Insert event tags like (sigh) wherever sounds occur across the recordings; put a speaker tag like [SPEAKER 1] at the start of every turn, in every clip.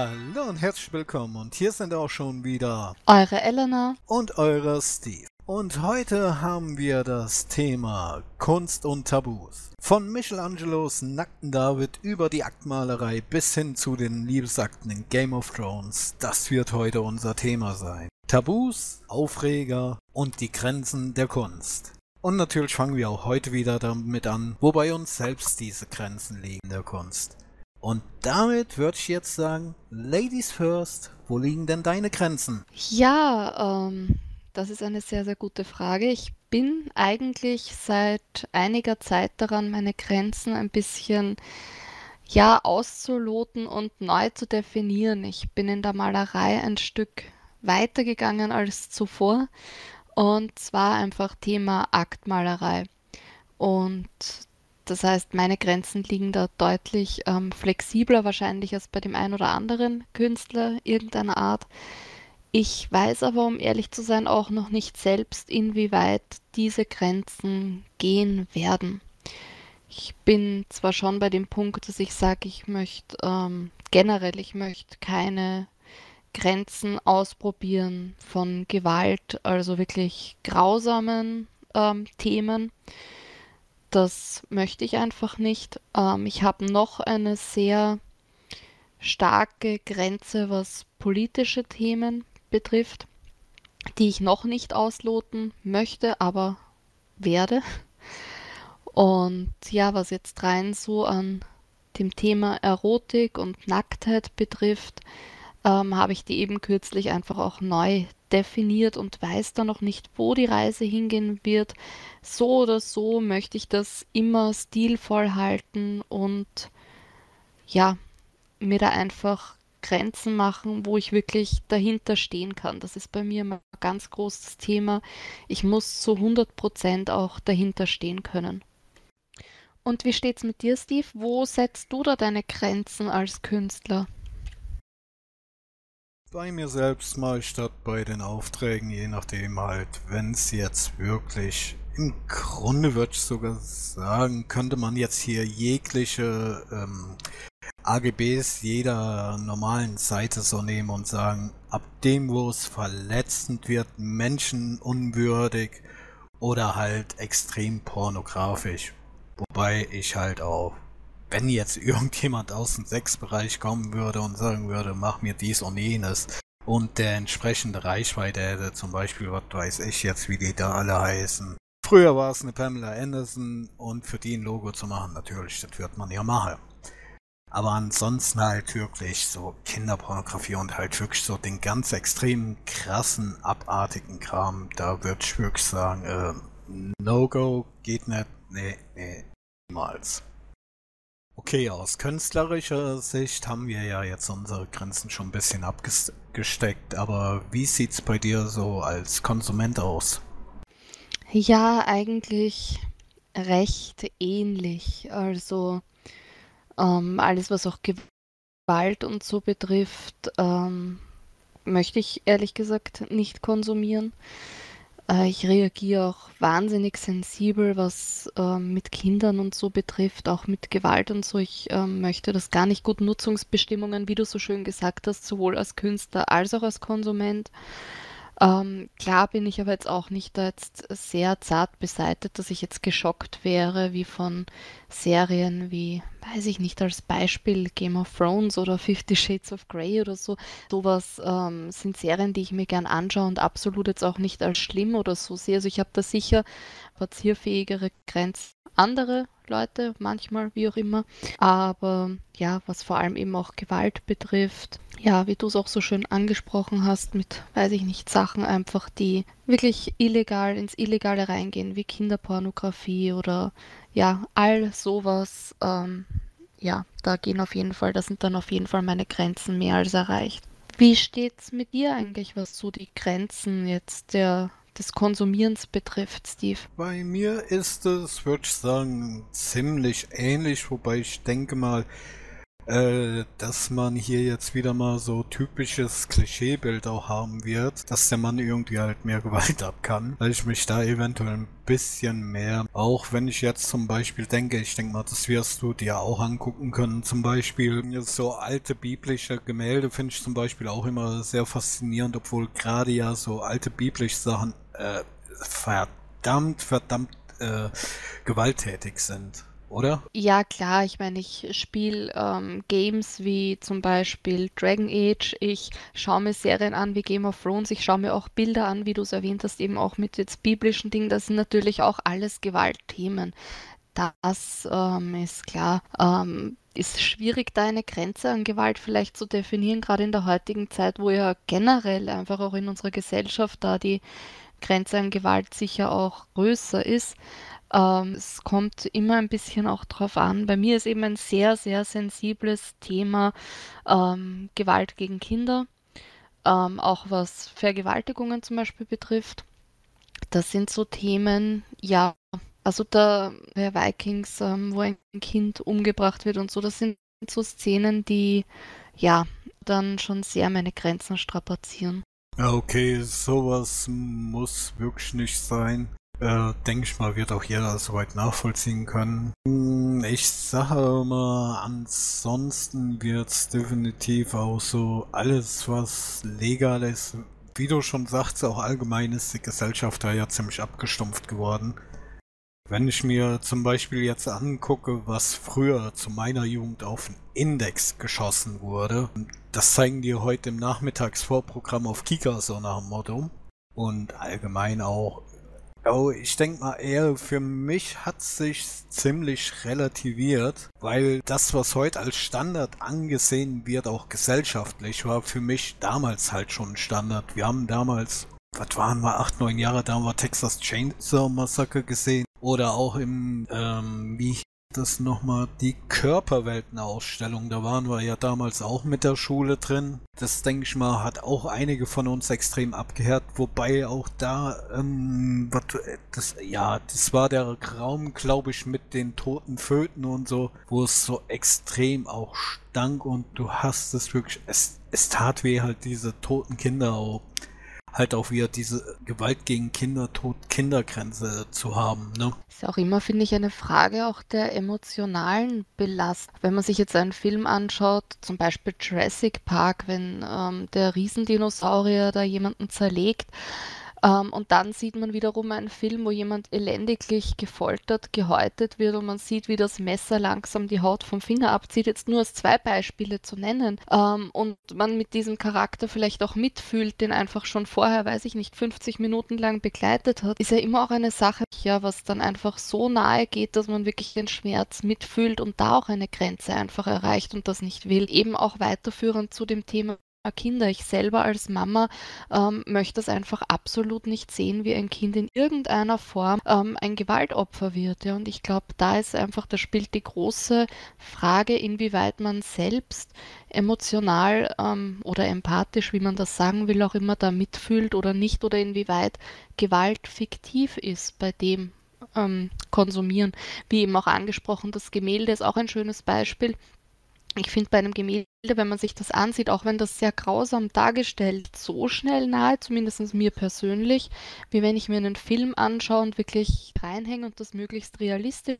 [SPEAKER 1] Hallo und herzlich willkommen und hier sind auch schon wieder
[SPEAKER 2] eure Elena
[SPEAKER 1] und eure Steve. Und heute haben wir das Thema Kunst und Tabus. Von Michelangelos nackten David über die Aktmalerei bis hin zu den Liebesakten in Game of Thrones. Das wird heute unser Thema sein. Tabus, Aufreger und die Grenzen der Kunst. Und natürlich fangen wir auch heute wieder damit an, wo bei uns selbst diese Grenzen liegen der Kunst. Und damit würde ich jetzt sagen, Ladies first, wo liegen denn deine Grenzen?
[SPEAKER 2] Ja, ähm, das ist eine sehr, sehr gute Frage. Ich bin eigentlich seit einiger Zeit daran, meine Grenzen ein bisschen ja auszuloten und neu zu definieren. Ich bin in der Malerei ein Stück weitergegangen als zuvor und zwar einfach Thema Aktmalerei. Und das heißt, meine Grenzen liegen da deutlich ähm, flexibler wahrscheinlich als bei dem einen oder anderen Künstler irgendeiner Art. Ich weiß aber, um ehrlich zu sein, auch noch nicht selbst, inwieweit diese Grenzen gehen werden. Ich bin zwar schon bei dem Punkt, dass ich sage, ich möchte ähm, generell, ich möchte keine Grenzen ausprobieren von Gewalt, also wirklich grausamen ähm, Themen. Das möchte ich einfach nicht. Ähm, ich habe noch eine sehr starke Grenze, was politische Themen betrifft, die ich noch nicht ausloten möchte, aber werde. Und ja, was jetzt rein so an dem Thema Erotik und Nacktheit betrifft, ähm, habe ich die eben kürzlich einfach auch neu definiert und weiß da noch nicht, wo die Reise hingehen wird. So oder so möchte ich das immer stilvoll halten und ja, mir da einfach Grenzen machen, wo ich wirklich dahinter stehen kann. Das ist bei mir ein ganz großes Thema. Ich muss zu 100 Prozent auch dahinter stehen können. Und wie steht's mit dir, Steve? Wo setzt du da deine Grenzen als Künstler?
[SPEAKER 1] Bei mir selbst mal statt bei den Aufträgen, je nachdem halt, wenn es jetzt wirklich, im Grunde würde ich sogar sagen, könnte man jetzt hier jegliche ähm, AGBs jeder normalen Seite so nehmen und sagen, ab dem, wo es verletzend wird, menschenunwürdig oder halt extrem pornografisch. Wobei ich halt auch wenn jetzt (laughs) irgendjemand aus dem Sexbereich kommen würde und sagen würde, mach mir dies und jenes und der entsprechende Reichweite hätte, zum Beispiel, was weiß ich jetzt, wie die da alle heißen. Früher war es eine Pamela Anderson und für die ein Logo zu machen, natürlich, das wird man ja machen. Aber ansonsten halt wirklich so Kinderpornografie und halt wirklich so den ganz extrem krassen, abartigen Kram, da würde ich wirklich sagen, äh, No-Go, geht nicht, nee, nee, niemals. Okay, aus künstlerischer Sicht haben wir ja jetzt unsere Grenzen schon ein bisschen abgesteckt, aber wie sieht's bei dir so als Konsument aus?
[SPEAKER 2] Ja, eigentlich recht ähnlich. Also ähm, alles, was auch Gewalt und so betrifft, ähm, möchte ich ehrlich gesagt nicht konsumieren. Äh, ich reagiere auch wahnsinnig sensibel, was ähm, mit Kindern und so betrifft, auch mit Gewalt und so. Ich ähm, möchte das gar nicht gut Nutzungsbestimmungen, wie du so schön gesagt hast, sowohl als Künstler als auch als Konsument. Ähm, klar bin ich aber jetzt auch nicht da jetzt sehr zart beseitet, dass ich jetzt geschockt wäre, wie von Serien wie, weiß ich nicht, als Beispiel Game of Thrones oder Fifty Shades of Grey oder so. Sowas ähm, sind Serien, die ich mir gern anschaue und absolut jetzt auch nicht als schlimm oder so sehe. Also ich habe da sicher verzierfähigere Grenzen andere Leute, manchmal, wie auch immer. Aber ja, was vor allem eben auch Gewalt betrifft, ja, wie du es auch so schön angesprochen hast, mit, weiß ich nicht, Sachen einfach, die wirklich illegal ins Illegale reingehen, wie Kinderpornografie oder ja, all sowas. Ähm, ja, da gehen auf jeden Fall, da sind dann auf jeden Fall meine Grenzen mehr als erreicht. Wie steht's mit dir eigentlich, was so die Grenzen jetzt der des Konsumierens betrifft, Steve?
[SPEAKER 1] Bei mir ist es, würde ich sagen, ziemlich ähnlich, wobei ich denke mal, äh, dass man hier jetzt wieder mal so typisches Klischeebild auch haben wird, dass der Mann irgendwie halt mehr Gewalt ab kann, weil ich mich da eventuell ein bisschen mehr, auch wenn ich jetzt zum Beispiel denke, ich denke mal, das wirst du dir auch angucken können, zum Beispiel so alte biblische Gemälde finde ich zum Beispiel auch immer sehr faszinierend, obwohl gerade ja so alte biblische Sachen verdammt, verdammt äh, gewalttätig sind oder?
[SPEAKER 2] Ja, klar. Ich meine, ich spiele ähm, Games wie zum Beispiel Dragon Age. Ich schaue mir Serien an wie Game of Thrones. Ich schaue mir auch Bilder an, wie du es erwähnt hast, eben auch mit jetzt biblischen Dingen. Das sind natürlich auch alles Gewaltthemen. Das ähm, ist klar. Ähm, ist schwierig, da eine Grenze an Gewalt vielleicht zu definieren, gerade in der heutigen Zeit, wo ja generell einfach auch in unserer Gesellschaft da die Grenze an Gewalt sicher auch größer ist. Ähm, es kommt immer ein bisschen auch drauf an. Bei mir ist eben ein sehr, sehr sensibles Thema ähm, Gewalt gegen Kinder, ähm, auch was Vergewaltigungen zum Beispiel betrifft. Das sind so Themen, ja, also da bei Vikings, ähm, wo ein Kind umgebracht wird und so, das sind so Szenen, die ja dann schon sehr meine Grenzen strapazieren.
[SPEAKER 1] Okay, sowas muss wirklich nicht sein äh, denke ich mal, wird auch jeder soweit nachvollziehen können. Hm, ich sage immer, ansonsten wird es definitiv auch so alles, was legal ist. Wie du schon sagst, auch allgemein ist die Gesellschaft da ja ziemlich abgestumpft geworden. Wenn ich mir zum Beispiel jetzt angucke, was früher zu meiner Jugend auf den Index geschossen wurde, das zeigen die heute im Nachmittagsvorprogramm auf Kika so nach dem Motto. Und allgemein auch Oh, ich denke mal eher, für mich hat sich ziemlich relativiert, weil das, was heute als Standard angesehen wird, auch gesellschaftlich, war für mich damals halt schon Standard. Wir haben damals, was waren wir, acht, neun Jahre, da haben wir Texas Chainsaw Massacre gesehen. Oder auch im, ähm, wie das nochmal die Körperweltenausstellung. Da waren wir ja damals auch mit der Schule drin. Das denke ich mal, hat auch einige von uns extrem abgehört. Wobei auch da, ähm, das, ja, das war der Raum, glaube ich, mit den toten Föten und so, wo es so extrem auch stank und du hast es wirklich, es, es tat weh halt diese toten Kinder auch halt auch wieder diese Gewalt gegen Kinder, Tod, Kindergrenze zu haben. Ne?
[SPEAKER 2] Ist auch immer, finde ich, eine Frage auch der emotionalen Belastung. Wenn man sich jetzt einen Film anschaut, zum Beispiel Jurassic Park, wenn ähm, der Riesendinosaurier da jemanden zerlegt, ähm, und dann sieht man wiederum einen Film, wo jemand elendiglich gefoltert, gehäutet wird und man sieht, wie das Messer langsam die Haut vom Finger abzieht. Jetzt nur als zwei Beispiele zu nennen. Ähm, und man mit diesem Charakter vielleicht auch mitfühlt, den einfach schon vorher, weiß ich nicht, 50 Minuten lang begleitet hat, ist ja immer auch eine Sache, ja, was dann einfach so nahe geht, dass man wirklich den Schmerz mitfühlt und da auch eine Grenze einfach erreicht und das nicht will. Eben auch weiterführend zu dem Thema Kinder. Ich selber als Mama ähm, möchte es einfach absolut nicht sehen, wie ein Kind in irgendeiner Form ähm, ein Gewaltopfer wird. Ja. Und ich glaube, da ist einfach, da spielt die große Frage, inwieweit man selbst emotional ähm, oder empathisch, wie man das sagen will, auch immer da mitfühlt oder nicht, oder inwieweit Gewalt fiktiv ist bei dem ähm, Konsumieren. Wie eben auch angesprochen, das Gemälde ist auch ein schönes Beispiel ich finde bei einem Gemälde, wenn man sich das ansieht, auch wenn das sehr grausam dargestellt, so schnell nahe, zumindest mir persönlich, wie wenn ich mir einen Film anschaue und wirklich reinhänge und das möglichst realistisch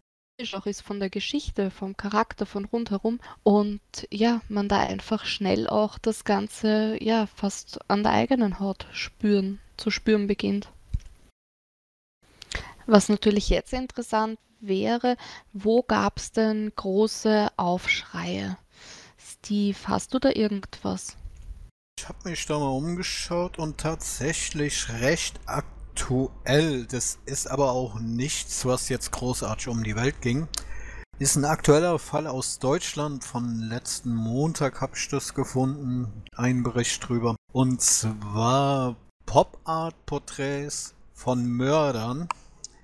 [SPEAKER 2] auch ist von der Geschichte, vom Charakter, von rundherum. Und ja, man da einfach schnell auch das Ganze ja fast an der eigenen Haut spüren, zu spüren beginnt. Was natürlich jetzt interessant wäre, wo gab es denn große Aufschreie? Steve, hast du da irgendwas?
[SPEAKER 1] Ich habe mich da mal umgeschaut und tatsächlich recht aktuell, das ist aber auch nichts, was jetzt großartig um die Welt ging, ist ein aktueller Fall aus Deutschland. Von letzten Montag habe ich das gefunden, einen Bericht drüber. Und zwar Pop-Art-Porträts von Mördern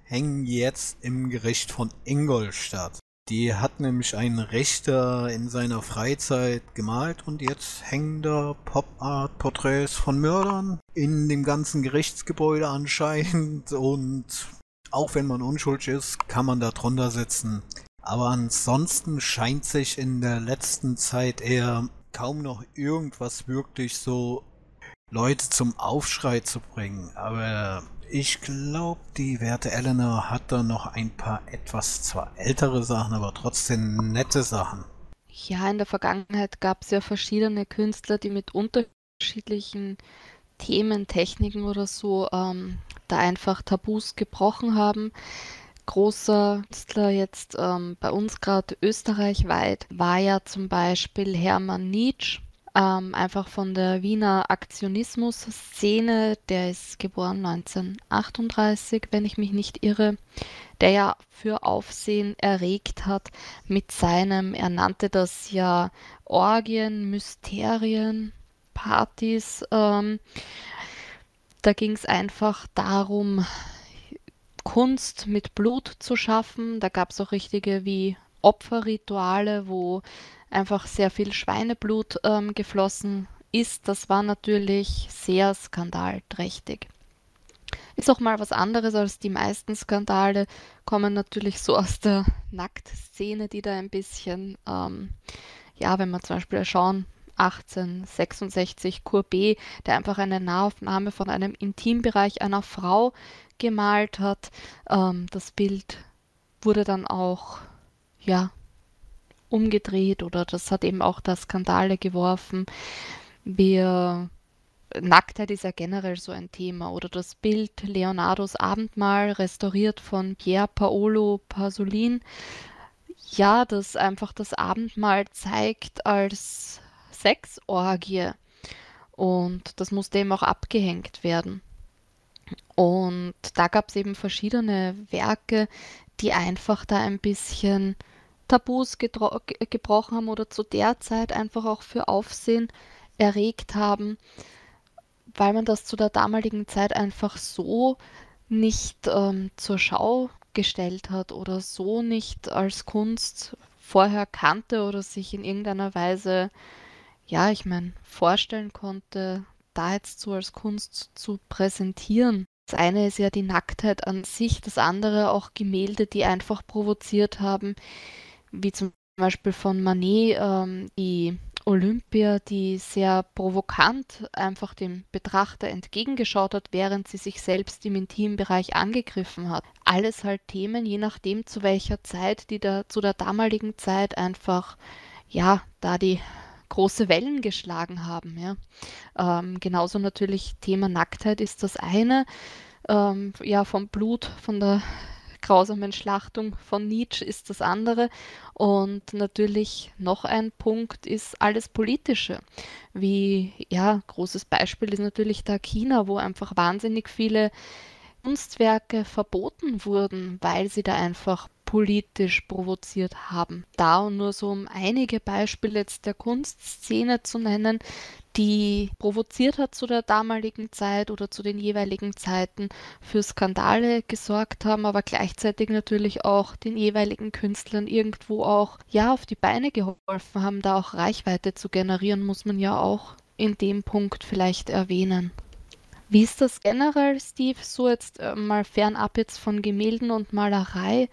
[SPEAKER 1] hängen jetzt im Gericht von Ingolstadt. Die hat nämlich einen Richter in seiner Freizeit gemalt und jetzt hängen da Pop-Art-Porträts von Mördern in dem ganzen Gerichtsgebäude anscheinend und auch wenn man unschuldig ist, kann man da drunter sitzen. Aber ansonsten scheint sich in der letzten Zeit eher kaum noch irgendwas wirklich so Leute zum Aufschrei zu bringen. Aber ich glaube, die werte Eleanor hat da noch ein paar etwas zwar ältere Sachen, aber trotzdem nette Sachen.
[SPEAKER 2] Ja, in der Vergangenheit gab es ja verschiedene Künstler, die mit unterschiedlichen Themen, Techniken oder so ähm, da einfach Tabus gebrochen haben. Großer Künstler jetzt ähm, bei uns gerade österreichweit war ja zum Beispiel Hermann Nietzsche, ähm, einfach von der Wiener Aktionismus-Szene. Der ist geboren 1938, wenn ich mich nicht irre, der ja für Aufsehen erregt hat mit seinem, er nannte das ja Orgien, Mysterien, Partys. Ähm, da ging es einfach darum, Kunst mit Blut zu schaffen. Da gab es auch richtige wie Opferrituale, wo einfach sehr viel Schweineblut ähm, geflossen ist. Das war natürlich sehr skandalträchtig. Ist auch mal was anderes als die meisten Skandale, kommen natürlich so aus der Nacktszene, die da ein bisschen, ähm, ja, wenn wir zum Beispiel schauen, 1866 Courbet, der einfach eine Nahaufnahme von einem Intimbereich einer Frau gemalt hat. Ähm, das Bild wurde dann auch, ja, umgedreht oder das hat eben auch da Skandale geworfen. Wir Nacktheit ist ja generell so ein Thema. Oder das Bild Leonardos Abendmahl, restauriert von Pier Paolo Pasolin. Ja, das einfach das Abendmahl zeigt als Sexorgie. Und das musste eben auch abgehängt werden. Und da gab es eben verschiedene Werke, die einfach da ein bisschen Tabus gebrochen haben oder zu der Zeit einfach auch für Aufsehen erregt haben, weil man das zu der damaligen Zeit einfach so nicht ähm, zur Schau gestellt hat oder so nicht als Kunst vorher kannte oder sich in irgendeiner Weise ja, ich meine, vorstellen konnte, da jetzt so als Kunst zu präsentieren. Das eine ist ja die Nacktheit an sich, das andere auch Gemälde, die einfach provoziert haben, wie zum Beispiel von Manet ähm, die Olympia, die sehr provokant einfach dem Betrachter entgegengeschaut hat, während sie sich selbst im Intimbereich angegriffen hat. Alles halt Themen, je nachdem zu welcher Zeit, die da zu der damaligen Zeit einfach, ja, da die große Wellen geschlagen haben. Ja. Ähm, genauso natürlich Thema Nacktheit ist das eine. Ähm, ja, vom Blut, von der grausamen Schlachtung von Nietzsche ist das andere. Und natürlich noch ein Punkt ist alles Politische. Wie, ja, großes Beispiel ist natürlich da China, wo einfach wahnsinnig viele Kunstwerke verboten wurden, weil sie da einfach politisch provoziert haben. Da und nur so um einige Beispiele jetzt der Kunstszene zu nennen, die provoziert hat zu der damaligen Zeit oder zu den jeweiligen Zeiten für Skandale gesorgt haben, aber gleichzeitig natürlich auch den jeweiligen Künstlern irgendwo auch ja auf die Beine geholfen haben, da auch Reichweite zu generieren, muss man ja auch in dem Punkt vielleicht erwähnen. Wie ist das generell, Steve, so jetzt äh, mal fernab jetzt von Gemälden und Malerei,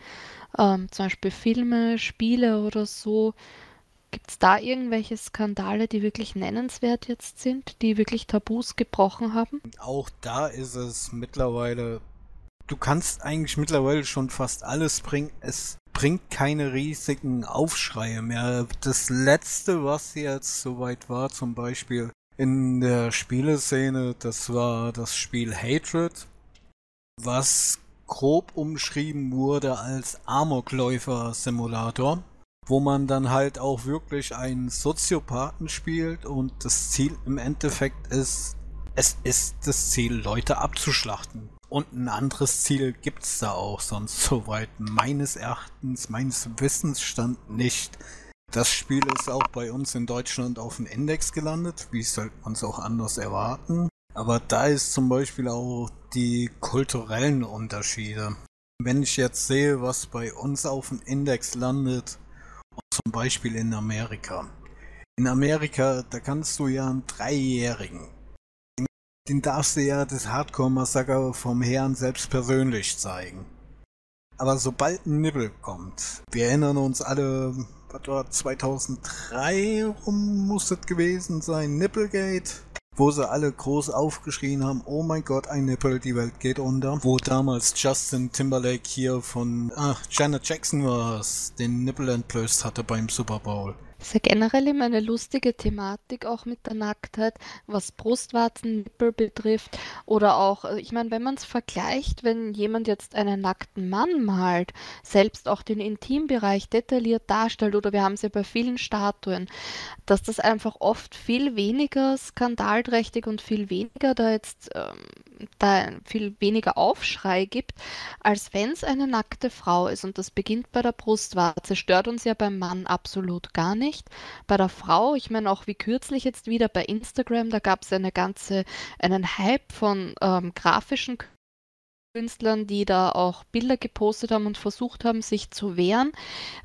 [SPEAKER 2] ähm, zum Beispiel Filme, Spiele oder so? Gibt es da irgendwelche Skandale, die wirklich nennenswert jetzt sind, die wirklich Tabus gebrochen haben?
[SPEAKER 1] Auch da ist es mittlerweile, du kannst eigentlich mittlerweile schon fast alles bringen. Es bringt keine riesigen Aufschreie mehr. Das letzte, was jetzt soweit war, zum Beispiel in der Spieleszene, das war das Spiel Hatred, was grob umschrieben wurde als Amokläufer-Simulator, wo man dann halt auch wirklich einen Soziopathen spielt und das Ziel im Endeffekt ist, es ist das Ziel, Leute abzuschlachten. Und ein anderes Ziel gibt's da auch sonst soweit meines Erachtens, meines Wissensstand nicht. Das Spiel ist auch bei uns in Deutschland auf dem Index gelandet, wie sollte man es auch anders erwarten. Aber da ist zum Beispiel auch die kulturellen Unterschiede. Wenn ich jetzt sehe, was bei uns auf dem Index landet, zum Beispiel in Amerika. In Amerika, da kannst du ja einen Dreijährigen, den, darfst du ja das Hardcore-Massaker vom Herrn selbst persönlich zeigen. Aber sobald ein Nibbel kommt, wir erinnern uns alle, was war 2003 rum muss das gewesen sein, Nipplegate, wo sie alle groß aufgeschrien haben, oh mein Gott, ein Nippel, die Welt geht unter. Wo damals Justin Timberlake hier von, ach, Janet Jackson war den Nippel entblößt hatte beim Super Bowl.
[SPEAKER 2] Ist ja generell immer eine lustige Thematik, auch mit der Nacktheit, was Brustwarzen, Nippel betrifft. Oder auch, äh, ich meine, wenn man es vergleicht, wenn jemand jetzt einen nackten Mann malt, selbst auch den Intimbereich detailliert darstellt, oder wir haben es ja bei vielen Statuen, dass das einfach oft viel weniger skandalträchtig und viel weniger da jetzt ähm, da viel weniger Aufschrei gibt, als wenn es eine nackte Frau ist. Und das beginnt bei der Brustwarze. Stört uns ja beim Mann absolut gar nicht. Bei der Frau, ich meine auch wie kürzlich jetzt wieder bei Instagram, da gab es eine ganze, einen Hype von ähm, grafischen Künstlern, die da auch Bilder gepostet haben und versucht haben, sich zu wehren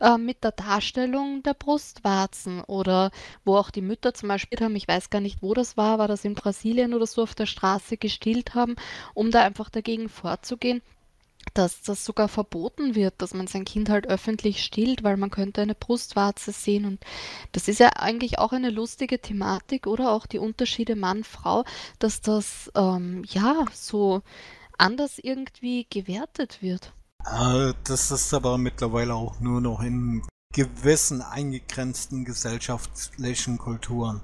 [SPEAKER 2] äh, mit der Darstellung der Brustwarzen oder wo auch die Mütter zum Beispiel haben, ich weiß gar nicht, wo das war, war das in Brasilien oder so auf der Straße gestillt haben, um da einfach dagegen vorzugehen dass das sogar verboten wird, dass man sein Kind halt öffentlich stillt, weil man könnte eine Brustwarze sehen. Und das ist ja eigentlich auch eine lustige Thematik oder auch die Unterschiede Mann-Frau, dass das ähm, ja so anders irgendwie gewertet wird.
[SPEAKER 1] Äh, das ist aber mittlerweile auch nur noch in gewissen eingegrenzten gesellschaftlichen Kulturen.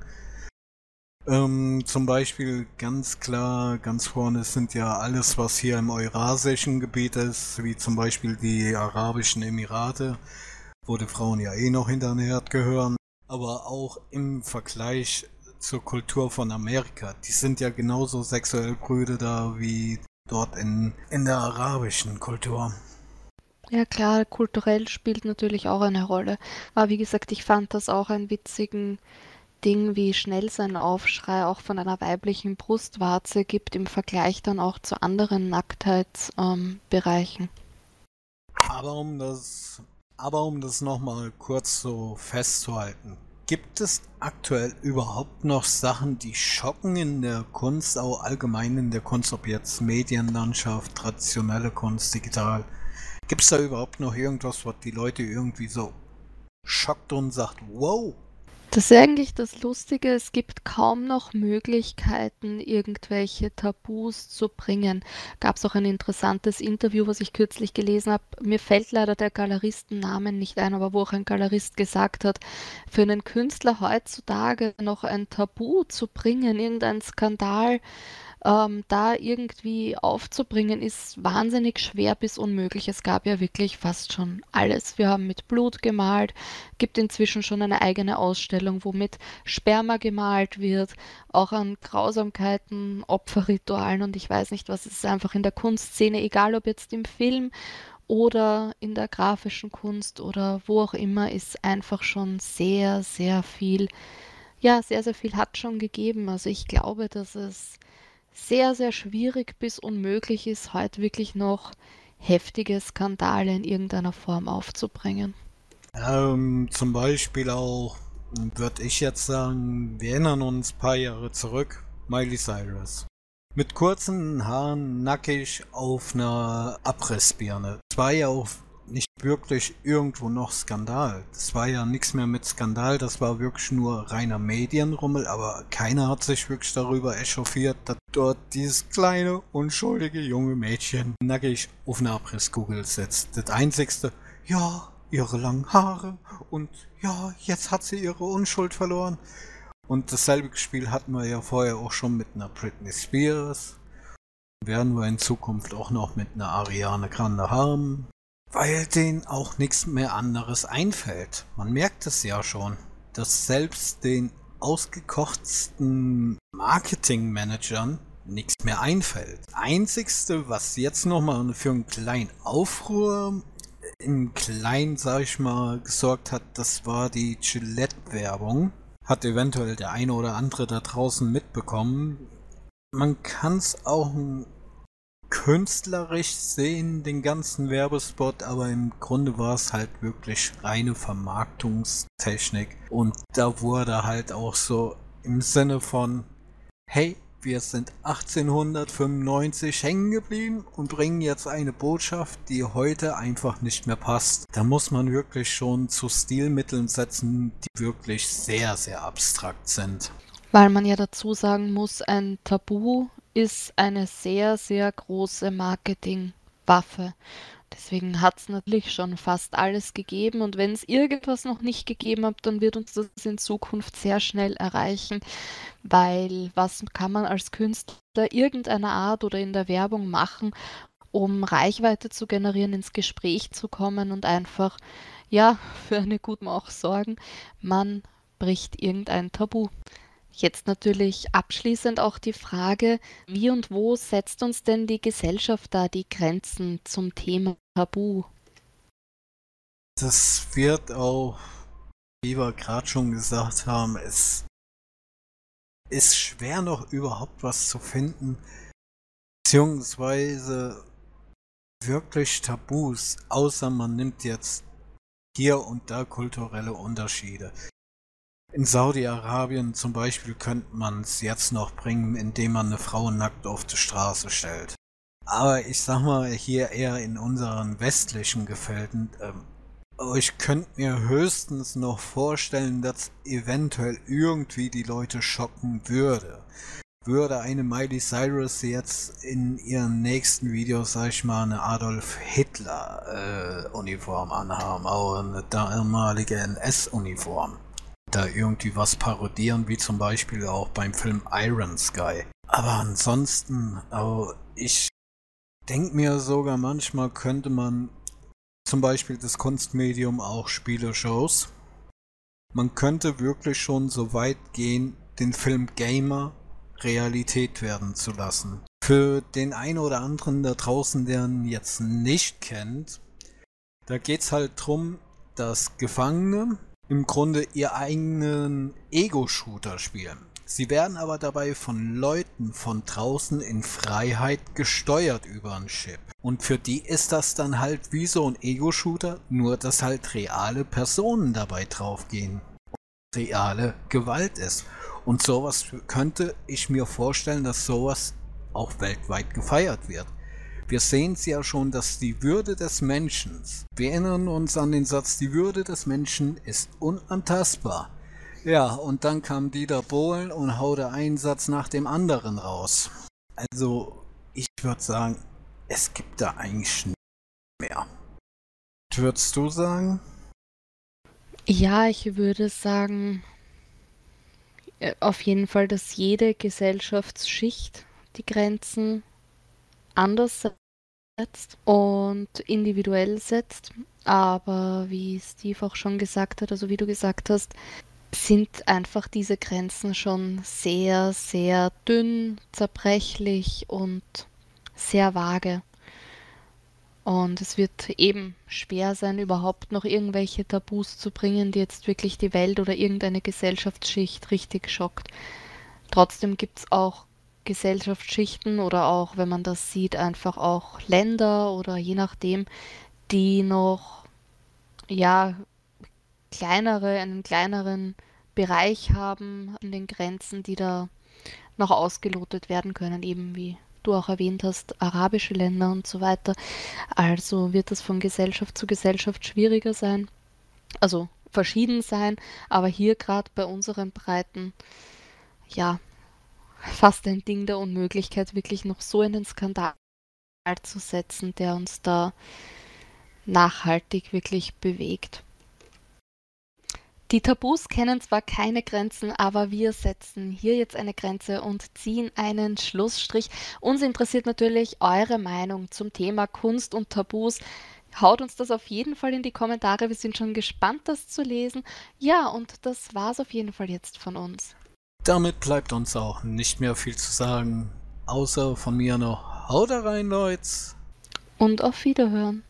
[SPEAKER 1] Ähm, zum Beispiel ganz klar, ganz vorne sind ja alles, was hier im eurasischen Gebiet ist, wie zum Beispiel die Arabischen Emirate, wo die Frauen ja eh noch hinter den Herd gehören. Aber auch im Vergleich zur Kultur von Amerika, die sind ja genauso sexuell brüde da wie dort in, in der arabischen Kultur.
[SPEAKER 2] Ja klar, kulturell spielt natürlich auch eine Rolle. Aber wie gesagt, ich fand das auch ein witzigen Ding, wie schnell sein Aufschrei auch von einer weiblichen Brustwarze gibt im Vergleich dann auch zu anderen Nacktheitsbereichen.
[SPEAKER 1] Ähm, aber um das, aber um das nochmal kurz so festzuhalten, Gibt es aktuell überhaupt noch Sachen, die schocken in der Kunst, auch allgemein in der Kunst, ob jetzt Medienlandschaft, traditionelle Kunst, digital? Gibt es da überhaupt noch irgendwas, was die Leute irgendwie so schockt und sagt, wow,
[SPEAKER 2] das ist eigentlich das Lustige, es gibt kaum noch Möglichkeiten, irgendwelche Tabus zu bringen. Gab es auch ein interessantes Interview, was ich kürzlich gelesen habe. Mir fällt leider der Galeristennamen nicht ein, aber wo auch ein Galerist gesagt hat, für einen Künstler heutzutage noch ein Tabu zu bringen, irgendein Skandal, ähm, da irgendwie aufzubringen, ist wahnsinnig schwer bis unmöglich. Es gab ja wirklich fast schon alles. Wir haben mit Blut gemalt, gibt inzwischen schon eine eigene Ausstellung, wo mit Sperma gemalt wird, auch an Grausamkeiten, Opferritualen und ich weiß nicht was. Es ist einfach in der Kunstszene, egal ob jetzt im Film oder in der grafischen Kunst oder wo auch immer, ist einfach schon sehr, sehr viel, ja, sehr, sehr viel hat schon gegeben. Also ich glaube, dass es sehr, sehr schwierig bis unmöglich ist, heute wirklich noch heftige Skandale in irgendeiner Form aufzubringen.
[SPEAKER 1] Ähm, zum Beispiel auch, würde ich jetzt sagen, wir erinnern uns ein paar Jahre zurück, Miley Cyrus. Mit kurzen Haaren nackig auf einer Abrissbirne. Es war ja nicht wirklich irgendwo noch Skandal. Das war ja nichts mehr mit Skandal, das war wirklich nur reiner Medienrummel, aber keiner hat sich wirklich darüber echauffiert, dass dort dieses kleine, unschuldige junge Mädchen nackig auf eine Abrisskugel sitzt. Das einzigste, ja, ihre langen Haare und ja, jetzt hat sie ihre Unschuld verloren. Und dasselbe Spiel hatten wir ja vorher auch schon mit einer Britney Spears. Werden wir in Zukunft auch noch mit einer Ariane Grande haben. Weil denen auch nichts mehr anderes einfällt. Man merkt es ja schon, dass selbst den ausgekochtsten Marketingmanagern nichts mehr einfällt. Einzigste, was jetzt nochmal für einen kleinen Aufruhr im Kleinen, sag ich mal, gesorgt hat, das war die Gillette-Werbung. Hat eventuell der eine oder andere da draußen mitbekommen. Man kann es auch künstlerisch sehen, den ganzen Werbespot, aber im Grunde war es halt wirklich reine Vermarktungstechnik. Und da wurde halt auch so im Sinne von, hey, wir sind 1895 hängen geblieben und bringen jetzt eine Botschaft, die heute einfach nicht mehr passt. Da muss man wirklich schon zu Stilmitteln setzen, die wirklich sehr, sehr abstrakt sind.
[SPEAKER 2] Weil man ja dazu sagen muss, ein Tabu ist eine sehr, sehr große Marketingwaffe. Deswegen hat es natürlich schon fast alles gegeben und wenn es irgendwas noch nicht gegeben hat, dann wird uns das in Zukunft sehr schnell erreichen, weil was kann man als Künstler irgendeiner Art oder in der Werbung machen, um Reichweite zu generieren, ins Gespräch zu kommen und einfach, ja, (laughs) für eine Gutmach sorgen, man bricht irgendein Tabu. Jetzt natürlich abschließend auch die Frage, wie und wo setzt uns denn die Gesellschaft da die Grenzen zum Thema Tabu?
[SPEAKER 1] Das wird auch, wie wir gerade schon gesagt haben, es ist schwer noch überhaupt was zu finden, beziehungsweise wirklich Tabus, außer man nimmt jetzt hier und da kulturelle Unterschiede. In Saudi-Arabien zum Beispiel könnte man es jetzt noch bringen, indem man eine Frau nackt auf die Straße stellt. Aber ich sag mal, hier eher in unseren westlichen Gefilden, ähm, ich könnte mir höchstens noch vorstellen, dass eventuell irgendwie die Leute schocken würde. Würde eine Miley Cyrus jetzt in ihren nächsten Videos, sag ich mal, eine Adolf Hitler äh, Uniform anhaben, auch eine damalige NS-Uniform da irgendwie was parodieren, wie zum Beispiel auch beim Film Iron Sky. Aber ansonsten, also ich denke mir sogar manchmal könnte man zum Beispiel das Kunstmedium auch Spieleshows. Man könnte wirklich schon so weit gehen, den Film Gamer Realität werden zu lassen. Für den einen oder anderen da draußen, der ihn jetzt nicht kennt, da geht es halt darum, dass Gefangene im Grunde ihr eigenen Ego-Shooter spielen. Sie werden aber dabei von Leuten von draußen in Freiheit gesteuert über ein Chip. Und für die ist das dann halt wie so ein Ego-Shooter, nur dass halt reale Personen dabei draufgehen. Und reale Gewalt ist. Und sowas könnte ich mir vorstellen, dass sowas auch weltweit gefeiert wird. Wir sehen es ja schon, dass die Würde des Menschen, wir erinnern uns an den Satz, die Würde des Menschen ist unantastbar. Ja, und dann kam Dieter Bohlen und haute einen Satz nach dem anderen raus. Also, ich würde sagen, es gibt da eigentlich nicht mehr. Würdest du sagen?
[SPEAKER 2] Ja, ich würde sagen, äh, auf jeden Fall, dass jede Gesellschaftsschicht die Grenzen anders setzt und individuell setzt. Aber wie Steve auch schon gesagt hat, also wie du gesagt hast, sind einfach diese Grenzen schon sehr, sehr dünn, zerbrechlich und sehr vage. Und es wird eben schwer sein, überhaupt noch irgendwelche Tabus zu bringen, die jetzt wirklich die Welt oder irgendeine Gesellschaftsschicht richtig schockt. Trotzdem gibt es auch Gesellschaftsschichten oder auch, wenn man das sieht, einfach auch Länder oder je nachdem, die noch ja kleinere, einen kleineren Bereich haben an den Grenzen, die da noch ausgelotet werden können, eben wie du auch erwähnt hast, arabische Länder und so weiter. Also wird das von Gesellschaft zu Gesellschaft schwieriger sein, also verschieden sein, aber hier gerade bei unseren Breiten, ja, fast ein Ding der Unmöglichkeit, wirklich noch so einen Skandal zu setzen, der uns da nachhaltig wirklich bewegt. Die Tabus kennen zwar keine Grenzen, aber wir setzen hier jetzt eine Grenze und ziehen einen Schlussstrich. Uns interessiert natürlich eure Meinung zum Thema Kunst und Tabus. Haut uns das auf jeden Fall in die Kommentare. Wir sind schon gespannt, das zu lesen. Ja, und das war's auf jeden Fall jetzt von uns.
[SPEAKER 1] Damit bleibt uns auch nicht mehr viel zu sagen, außer von mir noch Haut rein, Leute.
[SPEAKER 2] Und auf Wiederhören.